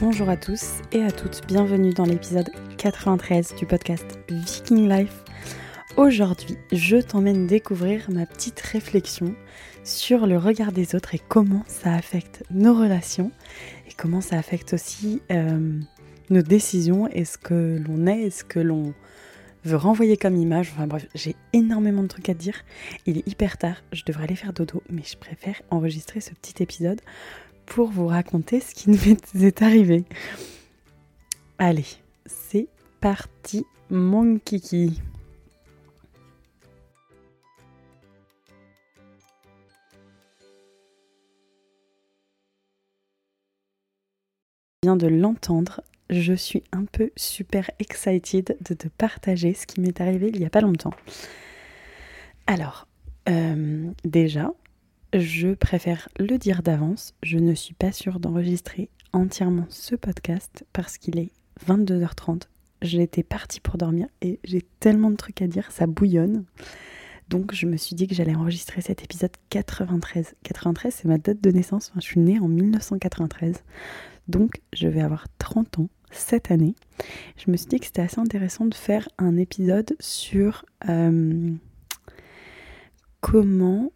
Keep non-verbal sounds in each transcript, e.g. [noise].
Bonjour à tous et à toutes, bienvenue dans l'épisode 93 du podcast Viking Life. Aujourd'hui, je t'emmène découvrir ma petite réflexion sur le regard des autres et comment ça affecte nos relations et comment ça affecte aussi euh, nos décisions et ce que l'on est et ce que l'on veut renvoyer comme image. Enfin bref, j'ai énormément de trucs à dire. Il est hyper tard, je devrais aller faire dodo, mais je préfère enregistrer ce petit épisode pour vous raconter ce qui nous [laughs] est arrivé. Allez, c'est parti, mon kiki. viens de l'entendre, je suis un peu super excited de te partager ce qui m'est arrivé il n'y a pas longtemps. Alors, euh, déjà, je préfère le dire d'avance, je ne suis pas sûre d'enregistrer entièrement ce podcast parce qu'il est 22h30. J'étais partie pour dormir et j'ai tellement de trucs à dire, ça bouillonne. Donc je me suis dit que j'allais enregistrer cet épisode 93. 93, c'est ma date de naissance, je suis née en 1993. Donc je vais avoir 30 ans cette année, je me suis dit que c'était assez intéressant de faire un épisode sur euh, comment...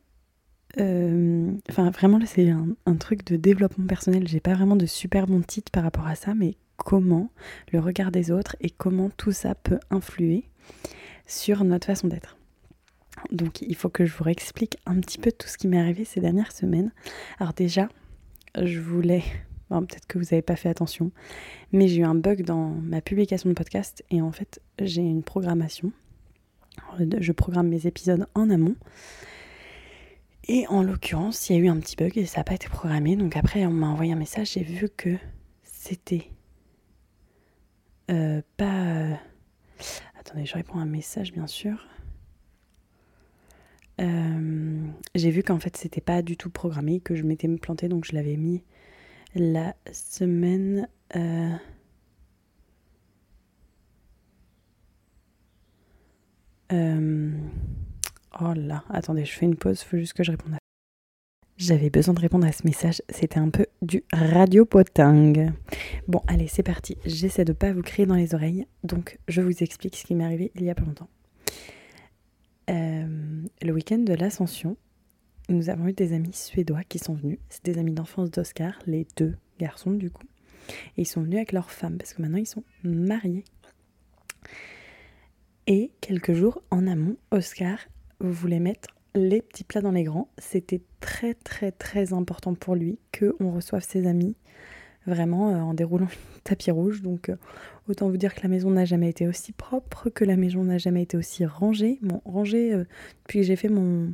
Euh, enfin vraiment là c'est un, truc de développement personnel, j'ai pas vraiment de super bon titre par rapport à ça, mais comment le regard des autres et comment tout ça peut influer sur notre façon d'être. Donc il faut que je vous réexplique un petit peu tout ce qui m'est arrivé ces dernières semaines. Alors déjà, je voulais peut-être que vous n'avez pas fait attention, mais j'ai eu un bug dans ma publication de podcast et en fait j'ai une programmation. Je programme mes épisodes en amont. Et en l'occurrence, il y a eu un petit bug et ça n'a pas été programmé. Donc après, on m'a envoyé un message, j'ai vu que c'était euh, pas... Attendez, je réponds à un message bien sûr. Euh, j'ai vu qu'en fait c'était pas du tout programmé, que je m'étais planté donc je l'avais mis la semaine. Euh, euh, oh là, attendez, je fais une pause, il faut juste que je réponde à j'avais besoin de répondre à ce message, c'était un peu du radio poting. Bon, allez, c'est parti. J'essaie de pas vous crier dans les oreilles, donc je vous explique ce qui m'est arrivé il y a pas longtemps. Euh, le week-end de l'Ascension, nous avons eu des amis suédois qui sont venus. C'est des amis d'enfance d'Oscar, les deux garçons du coup. Et ils sont venus avec leurs femmes parce que maintenant ils sont mariés. Et quelques jours en amont, Oscar voulait mettre les petits plats dans les grands. C'était très très très important pour lui que on reçoive ses amis vraiment euh, en déroulant [laughs] le tapis rouge. Donc euh, autant vous dire que la maison n'a jamais été aussi propre, que la maison n'a jamais été aussi rangée. Bon, rangée euh, depuis que j'ai fait mon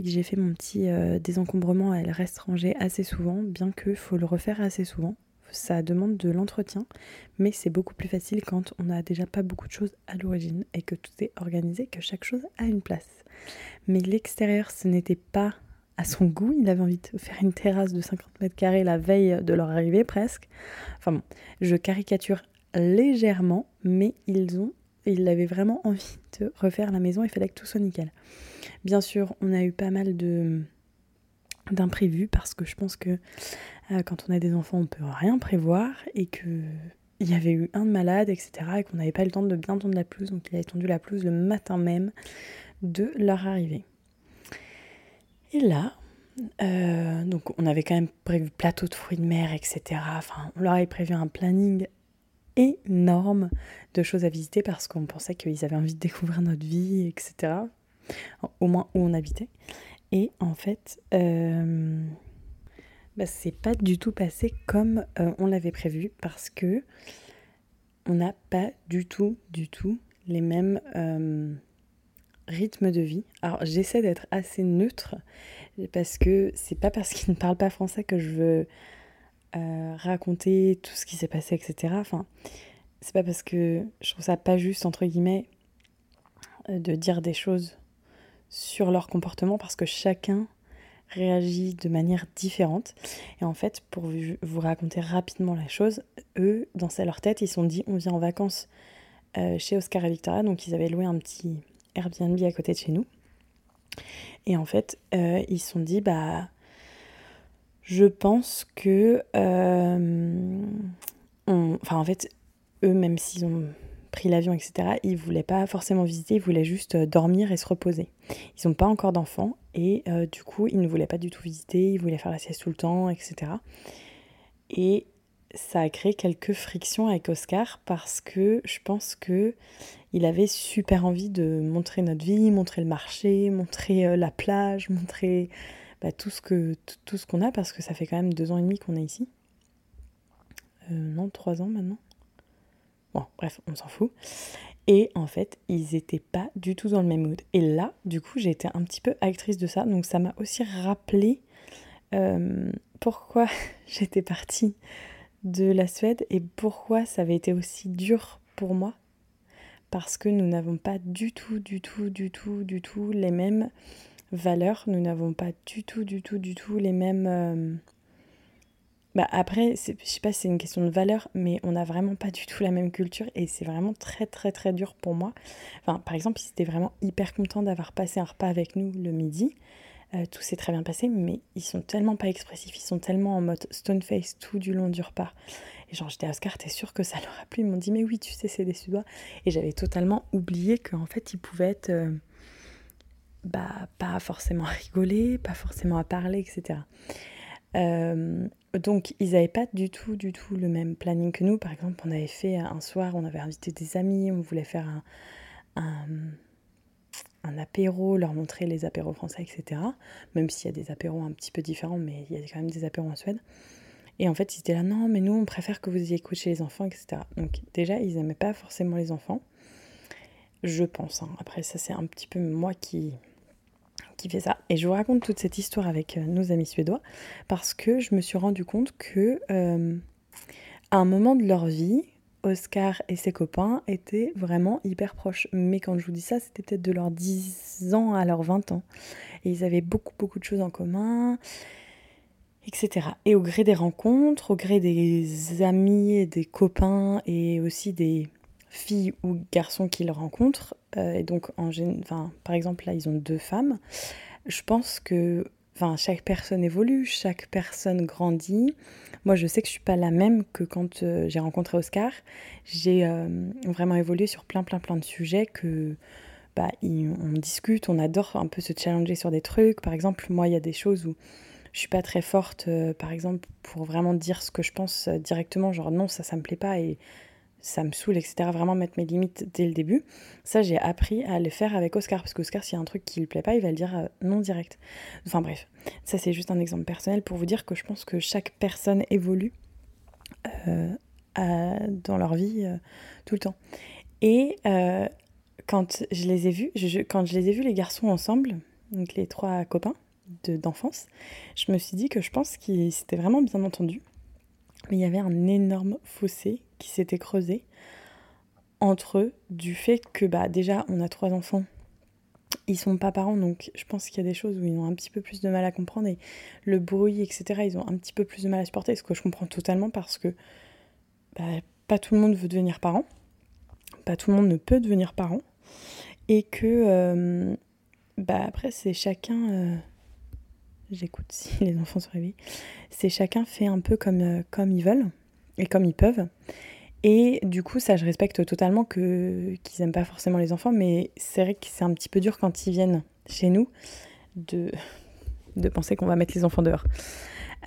que j'ai fait mon petit euh, désencombrement, elle reste rangée assez souvent, bien qu'il faut le refaire assez souvent. Ça demande de l'entretien, mais c'est beaucoup plus facile quand on n'a déjà pas beaucoup de choses à l'origine et que tout est organisé, que chaque chose a une place. Mais l'extérieur, ce n'était pas à son goût. Il avait envie de faire une terrasse de 50 mètres carrés la veille de leur arrivée presque. Enfin bon, je caricature légèrement, mais ils ont il avait vraiment envie de refaire la maison, il fallait que tout soit nickel. Bien sûr, on a eu pas mal de d'imprévus parce que je pense que quand on a des enfants, on peut rien prévoir et que il y avait eu un de malade, etc. et qu'on n'avait pas le temps de bien tondre la pelouse, donc il a tendu la pelouse le matin même de leur arrivée. Et là, euh, donc on avait quand même prévu plateau de fruits de mer, etc. Enfin, on leur avait prévu un planning énorme de choses à visiter parce qu'on pensait qu'ils avaient envie de découvrir notre vie, etc. Au moins où on habitait. Et en fait, euh, bah, c'est pas du tout passé comme euh, on l'avait prévu parce que on n'a pas du tout, du tout les mêmes euh, rythmes de vie. Alors j'essaie d'être assez neutre parce que c'est pas parce qu'ils ne parlent pas français que je veux euh, raconter tout ce qui s'est passé, etc. Enfin, c'est pas parce que je trouve ça pas juste, entre guillemets, de dire des choses sur leur comportement parce que chacun réagit de manière différente. Et en fait, pour vous raconter rapidement la chose, eux, dans leur tête, ils se sont dit on vient en vacances euh, chez Oscar et Victoria, donc ils avaient loué un petit Airbnb à côté de chez nous. Et en fait, ils se sont dit bah Je pense que... euh, Enfin, en fait, eux, même s'ils ont pris l'avion, etc., ils voulaient pas forcément visiter, ils voulaient juste euh, dormir et se reposer. Ils n'ont pas encore d'enfants et euh, du coup, ils ne voulaient pas du tout visiter, ils voulaient faire la sieste tout le temps, etc. Et ça a créé quelques frictions avec Oscar parce que je pense que il avait super envie de montrer notre vie, montrer le marché, montrer euh, la plage, montrer bah, tout ce que tout, ce qu'on a parce que ça fait quand même deux ans et demi qu'on est ici. Non, trois ans maintenant. Bon, bref, on s'en fout. Et en fait, ils étaient pas du tout dans le même mood. Et là, du coup, j'ai été un petit peu actrice de ça. Donc ça m'a aussi rappelé euh, pourquoi [laughs] j'étais partie de la Suède et pourquoi ça avait été aussi dur pour moi. Parce que nous n'avons pas du tout, du tout, du tout, du tout les mêmes valeurs. Nous n'avons pas du tout, du tout, du tout les mêmes... euh, Bah après, je sais pas si c'est une question de valeur, mais on n'a vraiment pas du tout la même culture et c'est vraiment très très très dur pour moi. Enfin, par exemple, ils étaient vraiment hyper contents d'avoir passé un repas avec nous le midi. Euh, tout s'est très bien passé, mais ils sont tellement pas expressifs, ils sont tellement en mode stone face tout du long du repas. Et genre, j'étais à Oscar, t'es sûr que ça leur a plu? Ils m'ont dit, mais oui, tu sais, c'est des Suédois. Et j'avais totalement oublié qu'en fait, ils pouvaient être euh, bah, pas forcément à rigoler, pas forcément à parler, etc. Euh, donc, ils n'avaient pas du tout, du tout le même planning que nous. Par exemple, on avait fait un soir, on avait invité des amis, on voulait faire un, un, apéro, leur montrer les apéros français, etc. Même s'il y a des apéros un petit peu différents, mais il y a quand même des apéros en Suède. Et en fait, ils étaient là, non, mais nous, on préfère que vous ayez couché les enfants, etc. Donc, déjà, ils n'aimaient pas forcément les enfants. Je pense. hein. Après, ça, c'est un petit peu moi qui, qui fait ça. Et je vous raconte toute cette histoire avec euh, nos amis suédois parce que je me suis rendu compte que euh, à un moment de leur vie, Oscar et ses copains étaient vraiment hyper proches. Mais quand je vous dis ça, c'était peut-être de leurs 10 ans à leurs 20 ans. Et ils avaient beaucoup, beaucoup de choses en commun, etc. Et au gré des rencontres, au gré des amis et des copains et aussi des filles ou garçons qu'ils rencontrent, euh, et donc en enfin, par exemple là ils ont deux femmes, je pense que enfin, chaque personne évolue, chaque personne grandit. Moi je sais que je suis pas la même que quand euh, j'ai rencontré Oscar. J'ai euh, vraiment évolué sur plein plein plein de sujets que bah, on discute, on adore un peu se challenger sur des trucs. Par exemple, moi il y a des choses où je suis pas très forte, par exemple, pour vraiment dire ce que je pense directement, genre non, ça, ça me plaît pas et ça me saoule, etc. Vraiment mettre mes limites dès le début. Ça, j'ai appris à le faire avec Oscar, parce qu'Oscar, s'il y a un truc qui lui plaît pas, il va le dire euh, non direct. Enfin bref, ça c'est juste un exemple personnel pour vous dire que je pense que chaque personne évolue euh, dans leur vie euh, tout le temps. Et quand je les ai vus, je- quand je les ai vus les garçons ensemble, donc les trois copains de- d'enfance, je me suis dit que je pense qu'ils s'étaient vraiment bien entendus. Mais il y avait un énorme fossé qui s'était creusé entre eux du fait que bah déjà on a trois enfants, ils sont pas parents donc je pense qu'il y a des choses où ils ont un petit peu plus de mal à comprendre et le bruit etc ils ont un petit peu plus de mal à supporter ce que je comprends totalement parce que bah, pas tout le monde veut devenir parent, pas tout le monde ne peut devenir parent et que euh, bah après c'est chacun euh, j'écoute si [laughs] les enfants sont réveillés c'est chacun fait un peu comme, euh, comme ils veulent et comme ils peuvent. Et du coup, ça, je respecte totalement que qu'ils aiment pas forcément les enfants, mais c'est vrai que c'est un petit peu dur quand ils viennent chez nous de, [laughs] de penser qu'on va mettre les enfants dehors.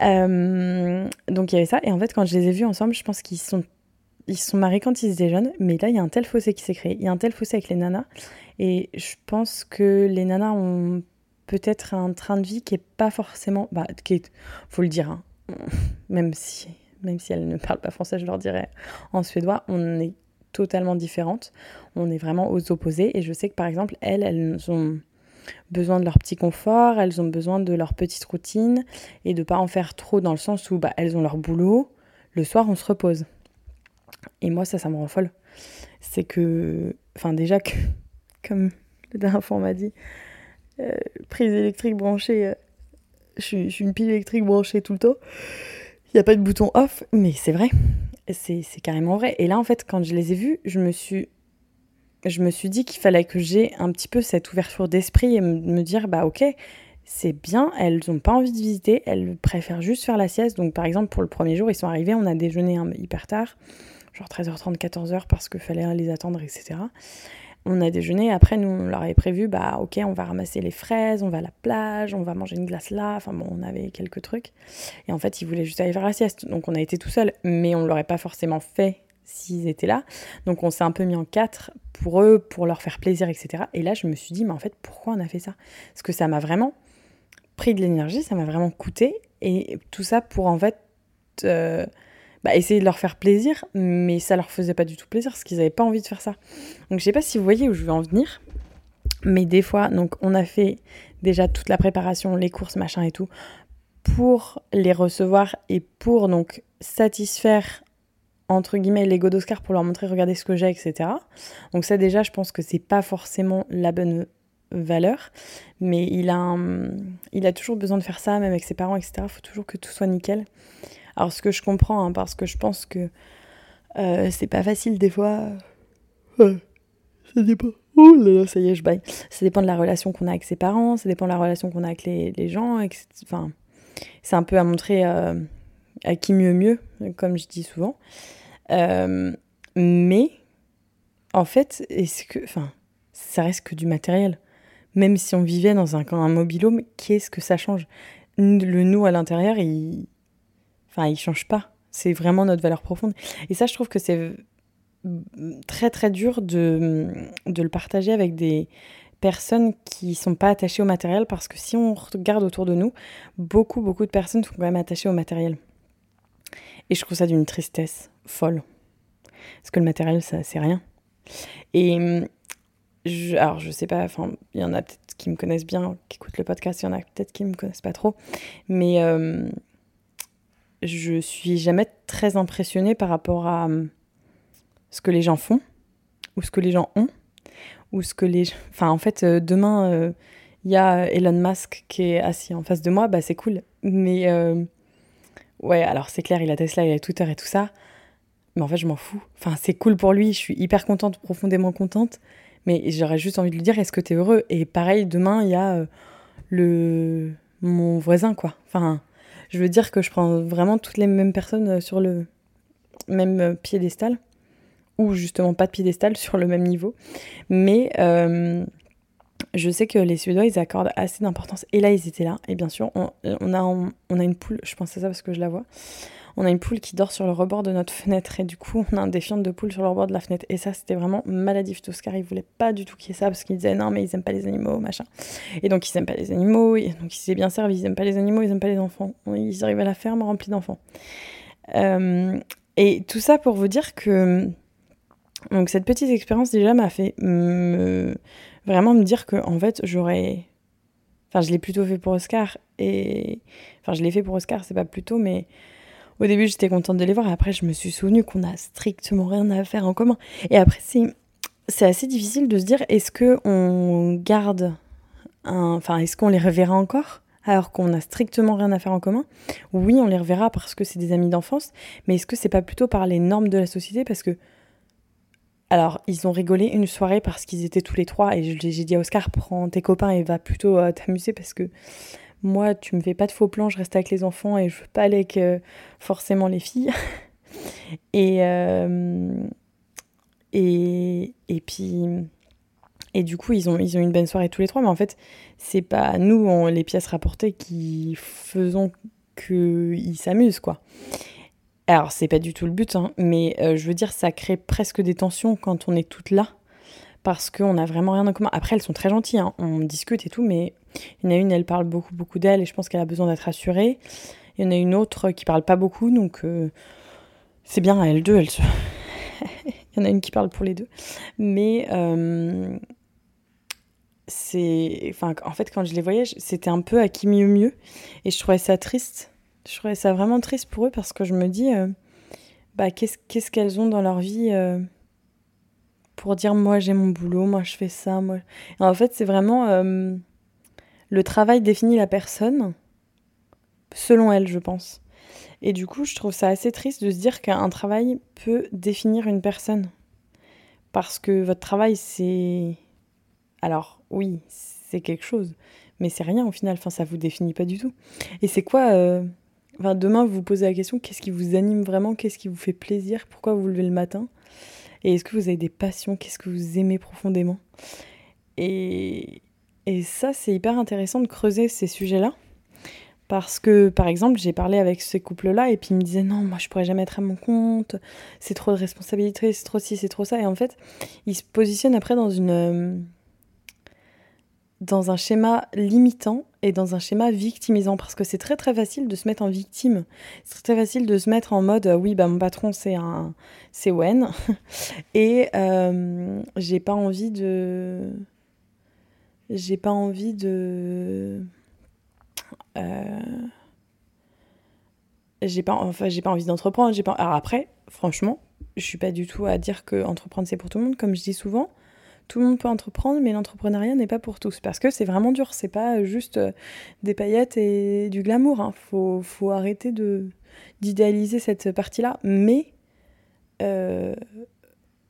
Euh, donc il y avait ça, et en fait, quand je les ai vus ensemble, je pense qu'ils sont ils sont mariés quand ils étaient jeunes, mais là, il y a un tel fossé qui s'est créé. Il y a un tel fossé avec les nanas, et je pense que les nanas ont peut-être un train de vie qui est pas forcément, bah, qui est, faut le dire, hein, [laughs] même si même si elles ne parlent pas français, je leur dirais en suédois, on est totalement différentes. On est vraiment aux opposés. Et je sais que par exemple, elles, elles ont besoin de leur petit confort, elles ont besoin de leur petite routine et de pas en faire trop dans le sens où bah, elles ont leur boulot. Le soir, on se repose. Et moi, ça, ça me rend folle. C'est que, enfin, déjà que, [laughs] comme le dernier fois on m'a dit, euh, prise électrique branchée, euh, je suis, une pile électrique branchée tout le temps. Il n'y a pas de bouton off, mais c'est vrai. C'est carrément vrai. Et là, en fait, quand je les ai vus, je me suis, je me suis dit qu'il fallait que j'ai un petit peu cette ouverture d'esprit et me dire, bah ok, c'est bien, elles n'ont pas envie de visiter, elles préfèrent juste faire la sieste. Donc par exemple, pour le premier jour, ils sont arrivés, on a déjeuné hyper tard, genre 13h30, 14h parce qu'il fallait les attendre, etc. On a déjeuné, après nous on leur avait prévu, bah ok, on va ramasser les fraises, on va à la plage, on va manger une glace là, enfin bon, on avait quelques trucs. Et en fait, ils voulaient juste aller faire la sieste, donc on a été tout seul, mais on l'aurait pas forcément fait s'ils étaient là. Donc on s'est un peu mis en quatre pour eux, pour leur faire plaisir, etc. Et là, je me suis dit, mais en fait, pourquoi on a fait ça? Parce que ça m'a vraiment pris de l'énergie, ça m'a vraiment coûté. Et tout ça pour en fait euh, bah, essayer de leur faire plaisir, mais ça leur faisait pas du tout plaisir parce qu'ils n'avaient pas envie de faire ça. Donc je sais pas si vous voyez où je veux en venir, mais des fois, donc on a fait déjà toute la préparation, les courses, machin et tout, pour les recevoir et pour donc satisfaire entre guillemets l'ego d'Oscar pour leur montrer regardez ce que j'ai etc donc ça déjà je pense que c'est pas forcément la bonne valeur mais il a il a toujours besoin de faire ça même avec ses parents etc faut toujours que tout soit nickel alors ce que je comprends hein, parce que je pense que euh, c'est pas facile des fois ça dépend oh là là ça y est je baille ça dépend de la relation qu'on a avec ses parents ça dépend de la relation qu'on a avec les, gens enfin c'est un peu à montrer euh, à qui mieux mieux, comme je dis souvent. Euh, mais en fait, est-ce que, enfin, ça reste que du matériel. Même si on vivait dans un, mobilhome, qu'est-ce que ça change? Le nous à l'intérieur, il, enfin, il change pas. C'est vraiment notre valeur profonde. Et ça, je trouve que c'est très très dur de, de le partager avec des personnes qui sont pas attachées au matériel parce que si on regarde autour de nous, beaucoup beaucoup de personnes sont quand même attachées au matériel. Et je trouve ça d'une tristesse folle. Parce que le matériel, ça, c'est rien. Et je, alors, je sais pas, enfin, il y en a peut-être qui me connaissent bien, qui écoutent le podcast, il y en a peut-être qui me connaissent pas trop. Mais euh, je suis jamais très impressionnée par rapport à euh, ce que les gens font, ou ce que les gens ont, ou ce que les. Enfin, en fait, euh, demain, euh, il y a Elon Musk qui est assis en face de moi, bah c'est cool. Mais Ouais, alors c'est clair, il a Tesla, il a Twitter et tout ça. Mais en fait, je m'en fous. Enfin, c'est cool pour lui, je suis hyper contente, profondément contente. Mais j'aurais juste envie de lui dire, est-ce que tu es heureux? Et pareil, demain, il y a euh, le mon voisin, quoi. Enfin, je veux dire que je prends vraiment toutes les mêmes personnes euh, sur le même euh, piédestal. Ou justement pas de piédestal, [laughs] sur le même niveau. Mais je sais que les Suédois, ils accordent assez d'importance. Et là, ils étaient là. Et bien sûr, on, a, on, a une poule, je pense à ça parce que je la vois. On a une poule qui dort sur le rebord de notre fenêtre. Et du coup, on a un défiant de poule sur le rebord de la fenêtre. Et ça, c'était vraiment maladif. Oscar, il voulait pas du tout qu'il y ait ça parce qu'il disait non, mais ils aiment pas les animaux, machin. Et donc, ils aiment pas les animaux. Et donc, il s'est bien servi. Ils aiment pas les animaux, ils aiment pas les enfants. Ils arrivent à la ferme remplie d'enfants. Euh, et tout ça pour vous dire que. Donc, cette petite expérience déjà m'a fait me vraiment me dire que en fait j'aurais enfin je l'ai plutôt fait pour Oscar et enfin je l'ai fait pour Oscar c'est pas plutôt mais au début j'étais contente de les voir. Et après je me suis souvenue qu'on a strictement rien à faire en commun. Et après c'est c'est assez difficile de se dire est-ce que on garde un enfin est-ce qu'on les reverra encore alors qu'on a strictement rien à faire en commun? Oui, on les reverra parce que c'est des amis d'enfance, mais est-ce que c'est pas plutôt par les normes de la société? Parce que alors, ils ont rigolé une soirée parce qu'ils étaient tous les trois et j'ai dit à Oscar, prends tes copains et va plutôt euh, t'amuser parce que moi, tu me fais pas de faux plans, je reste avec les enfants et je veux pas aller avec euh, forcément les filles. [laughs] et, euh, et, et puis, et du coup, ils ont, ils ont une bonne soirée tous les trois, mais en fait, c'est pas nous, les pièces rapportées, qui faisons qu'ils s'amusent, quoi. Alors, c'est pas du tout le but, hein, mais euh, je veux dire, ça crée presque des tensions quand on est toutes là, parce qu'on a vraiment rien en commun. Après, elles sont très gentilles, hein, on discute et tout, mais il y en a une, elle parle beaucoup, beaucoup d'elle, et je pense qu'elle a besoin d'être rassurée. Il y en a une autre qui parle pas beaucoup, donc euh, c'est bien, elles deux, elles se... [laughs] il y en a une qui parle pour les deux. Mais euh, c'est. Enfin, en fait, quand je les voyais, c'était un peu à qui mieux mieux, et je trouvais ça triste je trouvais ça vraiment triste pour eux parce que je me dis, euh, bah, qu'est-ce qu'elles ont dans leur vie euh, pour dire moi j'ai mon boulot, moi je fais ça. Moi... en fait, c'est vraiment euh, le travail définit la personne selon elle, je pense. Et du coup, je trouve ça assez triste de se dire qu'un travail peut définir une personne. Parce que votre travail, c'est... Alors, oui, c'est quelque chose. Mais c'est rien au final, enfin, ça vous définit pas du tout. Et c'est quoi Demain, vous vous posez la question qu'est-ce qui vous anime vraiment Qu'est-ce qui vous fait plaisir Pourquoi vous vous levez le matin? Et est-ce que vous avez des passions Qu'est-ce que vous aimez profondément? Et, et ça, c'est hyper intéressant de creuser ces sujets-là. Parce que, par exemple, j'ai parlé avec ces couples-là et puis ils me disaient non, moi je pourrais jamais être à mon compte, c'est trop de responsabilité, c'est trop ci, c'est trop ça. Et en fait, ils se positionnent après dans une. Euh, dans un schéma limitant et dans un schéma victimisant parce que c'est très très facile de se mettre en victime. C'est très facile de se mettre en mode oui bah mon patron c'est un c'est Wen [laughs] et euh, j'ai pas envie de j'ai pas envie de euh, j'ai pas enfin j'ai pas envie d'entreprendre j'ai pas alors après franchement je suis pas du tout à dire que entreprendre c'est pour tout le monde comme je dis souvent tout le monde peut entreprendre mais l'entrepreneuriat n'est pas pour tous parce que c'est vraiment dur c'est pas juste euh, des paillettes et du glamour hein. faut, faut arrêter d'idéaliser cette partie là mais euh,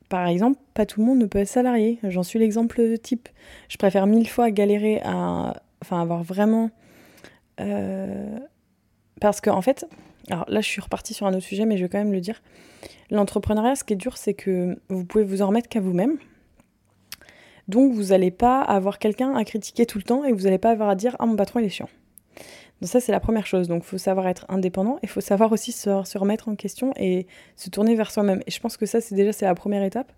par exemple, pas tout le monde ne peut être salarié. J'en suis l'exemple type. Je préfère mille fois galérer à enfin, avoir vraiment euh, parce qu'en en fait, alors là je suis repartie sur un autre sujet, mais je vais quand même le dire. L'entrepreneuriat, ce qui est dur, c'est que vous pouvez vous en remettre qu'à vous-même. Donc vous n'allez pas avoir quelqu'un à critiquer tout le temps et vous n'allez pas avoir à dire Ah mon patron il est chiant. Donc ça c'est la première chose. Donc il faut savoir être indépendant et il faut savoir aussi se, remettre en question et se tourner vers soi-même. Et je pense que ça c'est déjà c'est la première étape.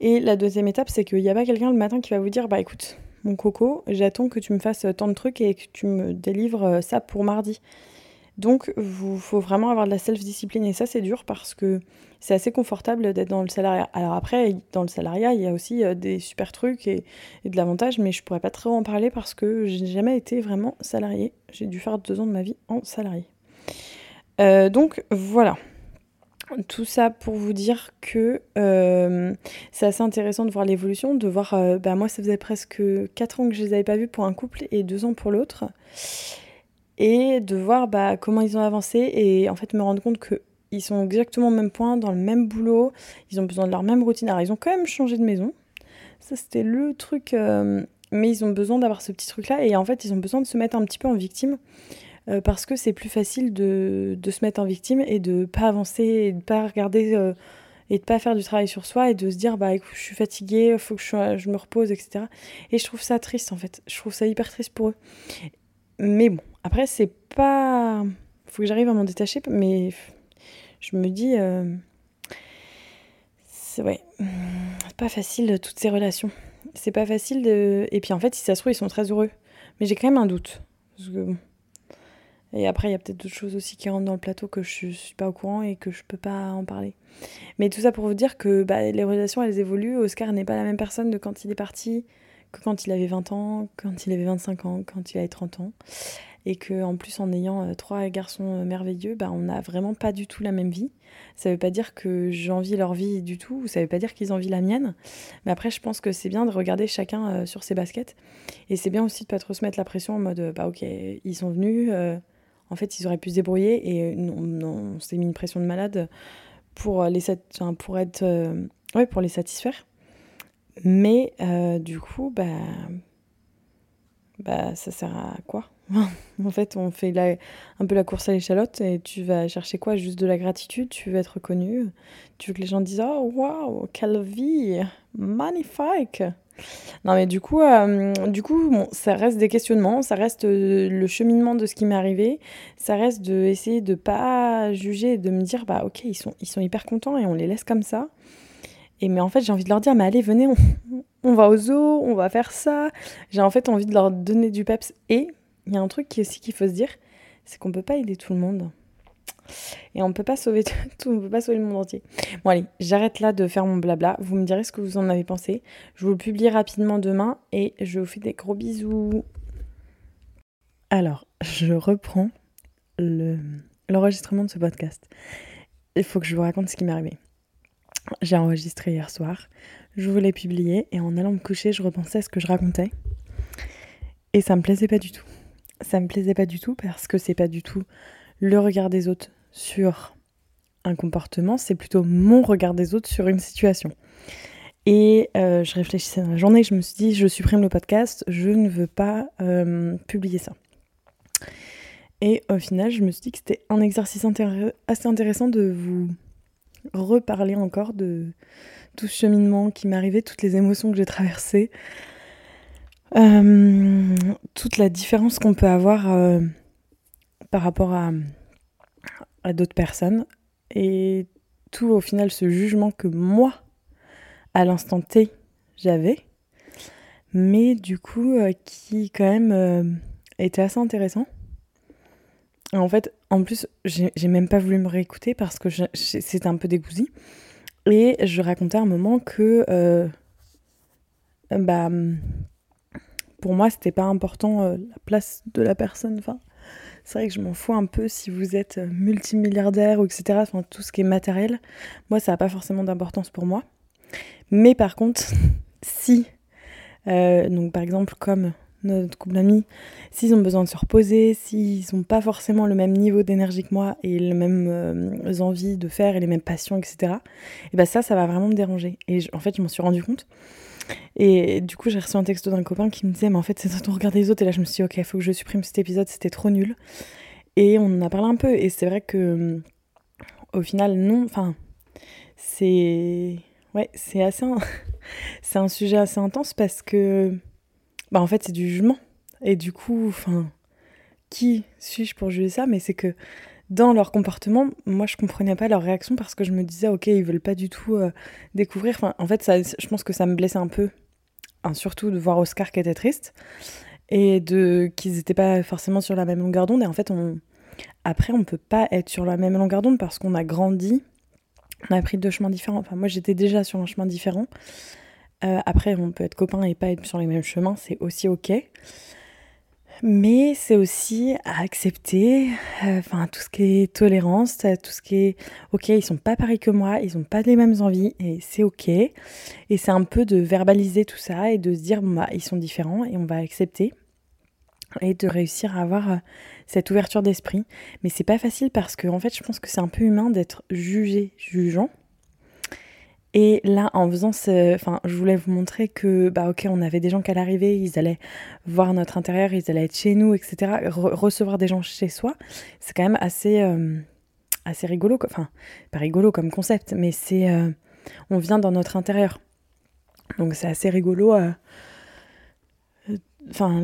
Et la deuxième étape c'est qu'il n'y a pas quelqu'un le matin qui va vous dire Bah écoute, mon coco, j'attends que tu me fasses tant de trucs et que tu me délivres euh, ça pour mardi. Donc, il faut vraiment avoir de la self-discipline et ça, c'est dur parce que c'est assez confortable d'être dans le salariat. Alors après, dans le salariat, il y a aussi euh, des super trucs et, de l'avantage, mais je pourrais pas trop en parler parce que je n'ai jamais été vraiment salarié. J'ai dû faire deux ans de ma vie en salarié. Euh, donc voilà. Tout ça pour vous dire que euh, c'est assez intéressant de voir l'évolution, de voir, bah moi ça faisait presque 4 ans que je les avais pas vus pour un couple et 2 ans pour l'autre, et de voir bah, comment ils ont avancé et en fait me rendre compte qu'ils sont exactement au même point, dans le même boulot, ils ont besoin de leur même routine. Alors ils ont quand même changé de maison, ça c'était le truc, euh, mais ils ont besoin d'avoir ce petit truc là et en fait ils ont besoin de se mettre un petit peu en victime euh, parce que c'est plus facile de, de, se mettre en victime et de pas avancer et de pas regarder euh, et de pas faire du travail sur soi et de se dire bah écoute je suis fatiguée faut que je, je, me repose etc et je trouve ça triste en fait. Je trouve ça hyper triste pour eux. Mais bon après c'est pas faut que j'arrive à m'en détacher mais je me dis euh... c'est pas facile toutes ces relations c'est pas facile de et puis en fait si ça se trouve ils sont très heureux mais j'ai quand même un doute et après, il y a peut-être d'autres choses aussi qui rentrent dans le plateau que je ne suis pas au courant et que je peux pas en parler. Mais tout ça pour vous dire que bah, les relations, elles évoluent. Oscar n'est pas la même personne de quand il est parti que quand il avait 20 ans, quand il avait 25 ans, quand il avait 30 ans. Et que en plus, en ayant euh, trois garçons euh, merveilleux, bah, on n'a vraiment pas du tout la même vie. Ça ne veut pas dire que j'envie leur vie du tout, ça ne veut pas dire qu'ils envient la mienne. Mais après, je pense que c'est bien de regarder chacun euh, sur ses baskets. Et c'est bien aussi de pas trop se mettre la pression en mode, bah ok, ils sont venus en fait, ils auraient pu se débrouiller et euh, on, s'est mis une pression de malade pour les satisfaire. Mais euh, du coup, bah, bah, ça sert à quoi? [laughs] En fait, on fait la, un peu la course à l'échalote et tu vas chercher quoi? Juste de la gratitude, tu veux être reconnu, tu veux que les gens disent Oh, waouh, quelle vie! Magnifique! Non, mais du coup, euh, du coup bon, ça reste des questionnements, ça reste euh, le cheminement de ce qui m'est arrivé, ça reste de essayer de pas juger de me dire, bah ok, ils sont, ils sont hyper contents et on les laisse comme ça. Mais en fait, j'ai envie de leur dire, mais allez, venez, [laughs] on, va au zoo, on va faire ça. J'ai en fait envie de leur donner du peps. Et il y a un truc qui aussi qu'il faut se dire, c'est qu'on peut pas aider tout le monde. Et on peut pas sauver tout, [laughs] on peut pas sauver le monde entier. Bon allez, j'arrête là de faire mon blabla. Vous me direz ce que vous en avez pensé. Je vous le publie rapidement demain et je vous fais des gros bisous. Alors, je reprends l'enregistrement de ce podcast. Il faut que je vous raconte ce qui m'est arrivé. J'ai enregistré hier soir, je voulais publier et en allant me coucher, je repensais à ce que je racontais. Et ça me plaisait pas du tout. Ça me plaisait pas du tout parce que c'est pas du tout le regard des autres sur un comportement, c'est plutôt mon regard des autres sur une situation. Et je réfléchissais dans la journée, je me suis dit, je supprime le podcast, je ne veux pas publier ça. Et au final, je me suis dit que c'était un exercice assez intéressant de vous reparler encore de tout ce cheminement qui m'arrivait, toutes les émotions que j'ai traversées, euh, toute la différence qu'on peut avoir euh, par rapport à, d'autres personnes et tout au final ce jugement que moi, à l'instant T, j'avais, mais du coup euh, qui quand même était assez intéressant. En fait, en plus, j'ai même pas voulu me réécouter parce que c'était un peu dégoûté. Et je racontais à un moment que euh, bah, pour moi, c'était pas important euh, la place de la personne. Enfin, c'est vrai que je m'en fous un peu si vous êtes multimilliardaire ou etc. Enfin, tout ce qui est matériel, moi, ça n'a pas forcément d'importance pour moi. Mais par contre, [laughs] si, euh, donc par exemple, comme notre couple d'amis, s'ils ont besoin de se reposer, s'ils n'ont pas forcément le même niveau d'énergie que moi et les mêmes euh, envies de faire et les mêmes passions, etc., et ben ça, ça va vraiment me déranger. Et en fait, je m'en suis rendu compte. Et du coup, j'ai reçu un texto d'un copain qui me disait, mais en fait, c'est toi regarder les autres. Et là, je me suis dit, ok, il faut que je supprime cet épisode, c'était trop nul. Et on en a parlé un peu. Et c'est vrai que, au final, non. Enfin, c'est. Ouais, c'est assez. [laughs] c'est un sujet assez intense parce que bah en fait c'est du jugement. Et du coup, enfin, qui suis-je pour juger ça? Mais c'est que dans leur comportement, moi je comprenais pas leur réaction parce que je me disais ok ils veulent pas du tout euh, découvrir. En fait ça, je pense que ça me blessait un peu, surtout de voir Oscar qui était triste et de qu'ils n'étaient pas forcément sur la même longueur d'onde. Et en fait on après on peut pas être sur la même longueur d'onde parce qu'on a grandi, on a pris deux chemins différents. Enfin moi j'étais déjà sur un chemin différent euh, après, on peut être copain et pas être sur les mêmes chemins, c'est aussi ok. Mais c'est aussi à accepter, euh, enfin tout ce qui est tolérance, tout ce qui est ok, ils sont pas pareils que moi, ils ont pas les mêmes envies et c'est ok. Et c'est un peu de verbaliser tout ça et de se dire bah ils sont différents et on va accepter et de réussir à avoir euh, cette ouverture d'esprit. Mais c'est pas facile parce que en fait je pense que c'est un peu humain d'être jugé, jugeant et là, en faisant ce. Enfin, je voulais vous montrer que, bah, ok, on avait des gens qui allaient arriver, ils allaient voir notre intérieur, ils allaient être chez nous, etc. recevoir des gens chez soi, c'est quand même assez, euh, assez rigolo. Enfin, pas rigolo comme concept, mais c'est. Euh, on vient dans notre intérieur. Donc, c'est assez rigolo. Euh, enfin,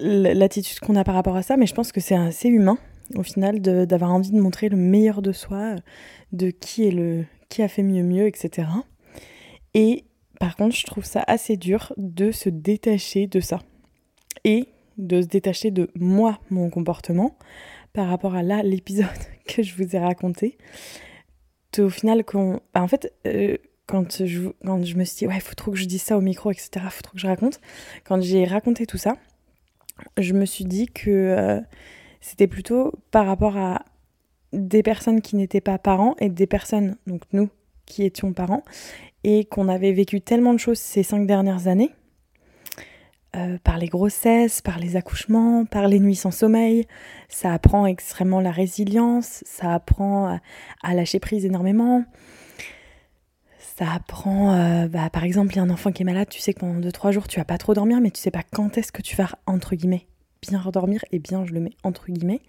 l'attitude qu'on a par rapport à ça, mais je pense que c'est assez humain, au final, d'avoir envie de montrer le meilleur de soi, de qui est le qui a fait mieux mieux, etc. Et par contre, je trouve ça assez dur de se détacher de ça. Et de se détacher de moi, mon comportement, par rapport à là, l'épisode [laughs] que je vous ai raconté. Au final, quand, bah, en fait, euh, quand, je, quand je me suis dit, ouais, il faut trop que je dise ça au micro, etc., il faut trop que je raconte, quand j'ai raconté tout ça, je me suis dit que euh, c'était plutôt par rapport à des personnes qui n'étaient pas parents et des personnes, donc nous, qui étions parents, et qu'on avait vécu tellement de choses ces cinq dernières années, euh, par les grossesses, par les accouchements, par les nuits sans sommeil. Ça apprend extrêmement la résilience, ça apprend à, lâcher prise énormément. Ça apprend, euh, bah, par exemple, il y a un enfant qui est malade, tu sais que pendant 2-3 jours, tu vas pas trop dormir, mais tu sais pas quand est-ce que tu vas, entre guillemets, bien redormir, et bien, je le mets entre guillemets.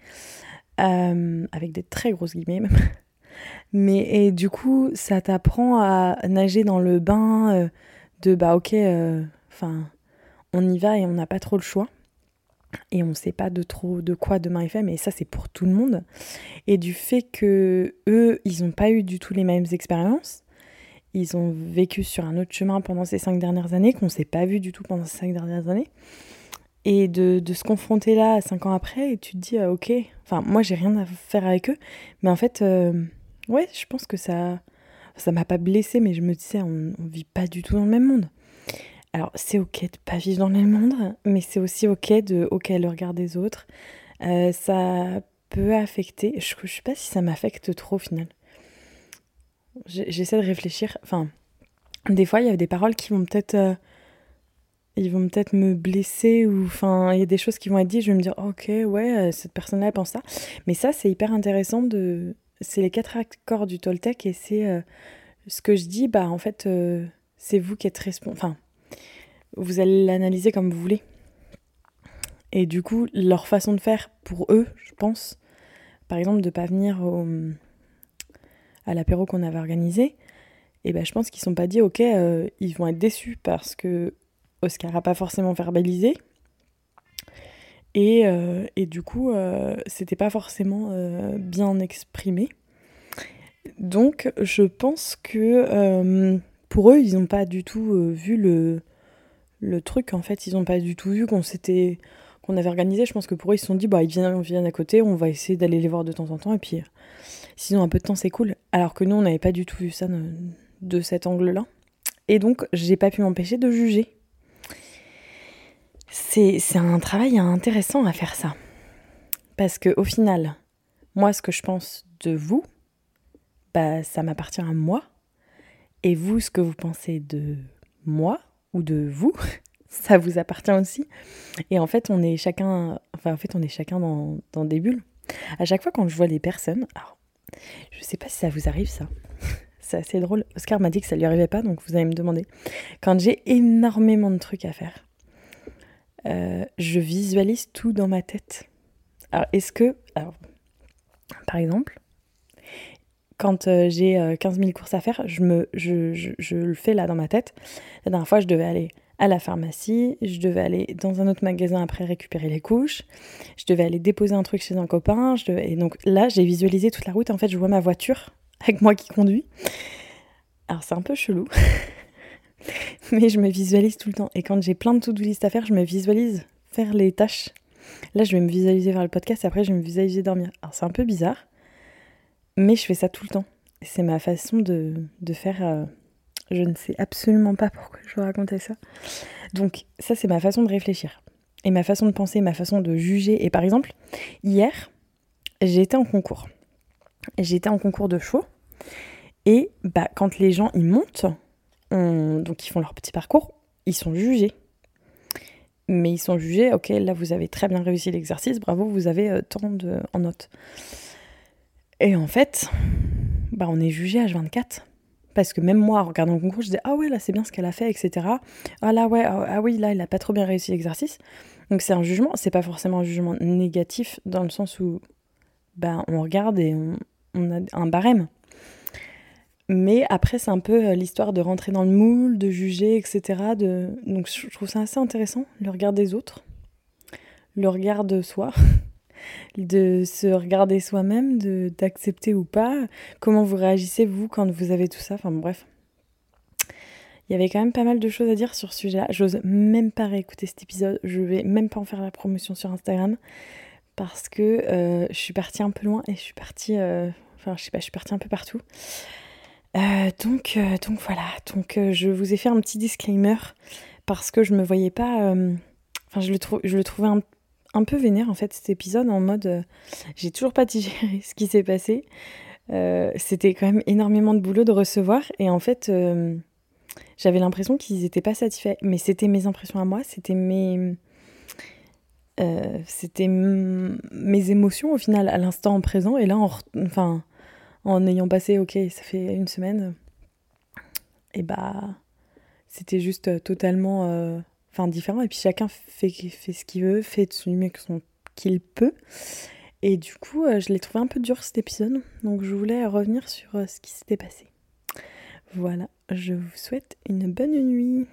Euh, avec des très grosses guillemets même. [laughs] Mais et du coup, ça t'apprend à nager dans le bain euh, de bah ok, euh, enfin, on y va et on n'a pas trop le choix. Et on sait pas de trop de quoi demain est fait, mais ça c'est pour tout le monde. Et du fait que eux, ils n'ont pas eu du tout les mêmes expériences, ils ont vécu sur un autre chemin pendant ces cinq dernières années, qu'on s'est pas vu du tout pendant ces cinq dernières années. Et de, de, se confronter là, cinq ans après, et tu te dis, euh, ok, enfin, moi j'ai rien à faire avec eux, mais en fait, euh, ouais, je pense que ça ça m'a pas blessé, mais je me disais, on, on vit pas du tout dans le même monde. Alors, c'est ok de pas vivre dans le même monde, mais c'est aussi ok de, ok, le regard des autres. Euh, ça peut affecter, je, je sais pas si ça m'affecte trop au final. J'essaie de réfléchir, enfin, des fois, il y a des paroles qui vont peut-être ils vont peut-être me blesser ou enfin il y a des choses qui vont être dites je vais me dire ok ouais euh, cette personne là pense ça mais ça c'est hyper intéressant de c'est les quatre accords du Toltec et c'est euh, ce que je dis bah en fait euh, c'est vous qui êtes responsable. Enfin, vous allez l'analyser comme vous voulez. Et du coup, leur façon de faire pour eux, je pense, par exemple, de pas venir à l'apéro qu'on avait organisé, et ben je pense qu'ils sont pas dit, ok, ils vont être déçus parce que Oscar n'a pas forcément verbalisé. Et, euh, et du coup, euh, c'était pas forcément bien exprimé. Donc, je pense que pour eux, ils n'ont pas du tout vu le, le truc. En fait, ils n'ont pas du tout vu qu'on s'était qu'on avait organisé. Je pense que pour eux, ils se sont dit, bah, ils viennent, viennent à côté, on va essayer d'aller les voir de temps en temps. Et puis, sinon, un peu de temps, c'est cool. Alors que nous, on n'avait pas du tout vu ça de cet angle-là. Et donc, j'ai pas pu m'empêcher de juger. C'est un travail intéressant à faire ça. Parce que au final, moi, ce que je pense de vous, bah, ça m'appartient à moi. Et vous, ce que vous pensez de moi ou de vous, [laughs] ça vous appartient aussi. Et en fait, on est chacun, en fait, on est chacun dans, des bulles. À chaque fois quand je vois des personnes, alors, je sais pas si ça vous arrive ça, [laughs] c'est assez drôle. Oscar m'a dit que ça lui arrivait pas, donc vous allez me demander. Quand j'ai énormément de trucs à faire, euh, je visualise tout dans ma tête. Alors, est-ce que. Par exemple, quand euh, j'ai 15 euh, 000 courses à faire, je, le fais là dans ma tête. La dernière fois, je devais aller à la pharmacie, je devais aller dans un autre magasin après récupérer les couches, je devais aller déposer un truc chez un copain, et donc là, j'ai visualisé toute la route. En fait, je vois ma voiture [laughs] avec moi qui conduis. Alors c'est un peu chelou, [laughs] [laughs] mais je me visualise tout le temps. Et quand j'ai plein de to-do list à faire, je me visualise faire les tâches. Là, je vais me visualiser vers le podcast, après je vais me visualiser dormir. Alors c'est un peu bizarre, mais je fais ça tout le temps. C'est ma façon de, de faire... Euh, je ne sais absolument pas pourquoi je vous raconter ça. Donc ça, c'est ma façon de réfléchir. Et ma façon de penser, ma façon de juger. Et par exemple, hier, été en concours. J'étais en concours de chevaux. Et bah, quand les gens ils montent, donc ils font leur petit parcours, ils sont jugés. Mais ils sont jugés, ok, là vous avez très bien réussi l'exercice, bravo, vous avez euh, tant de, en notes. Et en fait, bah, on est jugé à 24 parce que même moi, en regardant le concours, je disais Ah ouais, là c'est bien ce qu'elle a fait, etc. Ah là, ouais, ah, ah oui, là il a pas trop bien réussi l'exercice. Donc c'est un jugement, c'est pas forcément un jugement négatif dans le sens où ben, on regarde et on a un barème. Mais après, c'est un peu euh, l'histoire de rentrer dans le moule, de juger, etc. De... Donc je trouve ça assez intéressant, le regard des autres, le regard de soi, [laughs] de se regarder soi-même, d'accepter ou pas. Comment vous réagissez, vous, quand vous avez tout ça Enfin bref. Il y avait quand même pas mal de choses à dire sur ce sujet-là. J'ose même pas réécouter cet épisode. Je vais même pas en faire la promotion sur Instagram. Parce que euh, je suis partie un peu loin et je suis partie. Euh, enfin, je sais pas, je suis partie un peu partout. Euh, donc, euh, donc voilà, donc euh, je vous ai fait un petit disclaimer parce que je me voyais pas. Enfin, je le, je le trouvais un, peu vénère en fait cet épisode en mode j'ai toujours pas digéré ce qui s'est passé. C'était quand même énormément de boulot de recevoir et en fait j'avais l'impression qu'ils étaient pas satisfaits. Mais c'était mes impressions à moi, c'était mes. c'était mes émotions au final à l'instant présent et là enfin en ayant passé, ok, ça fait une semaine, et bah, c'était juste euh, totalement euh, différent. Et puis chacun fait, ce qu'il veut, fait du mieux qu'il peut. Et du coup, euh, je l'ai trouvé un peu dur cet épisode, donc je voulais revenir sur ce qui s'était passé. Voilà, je vous souhaite une bonne nuit.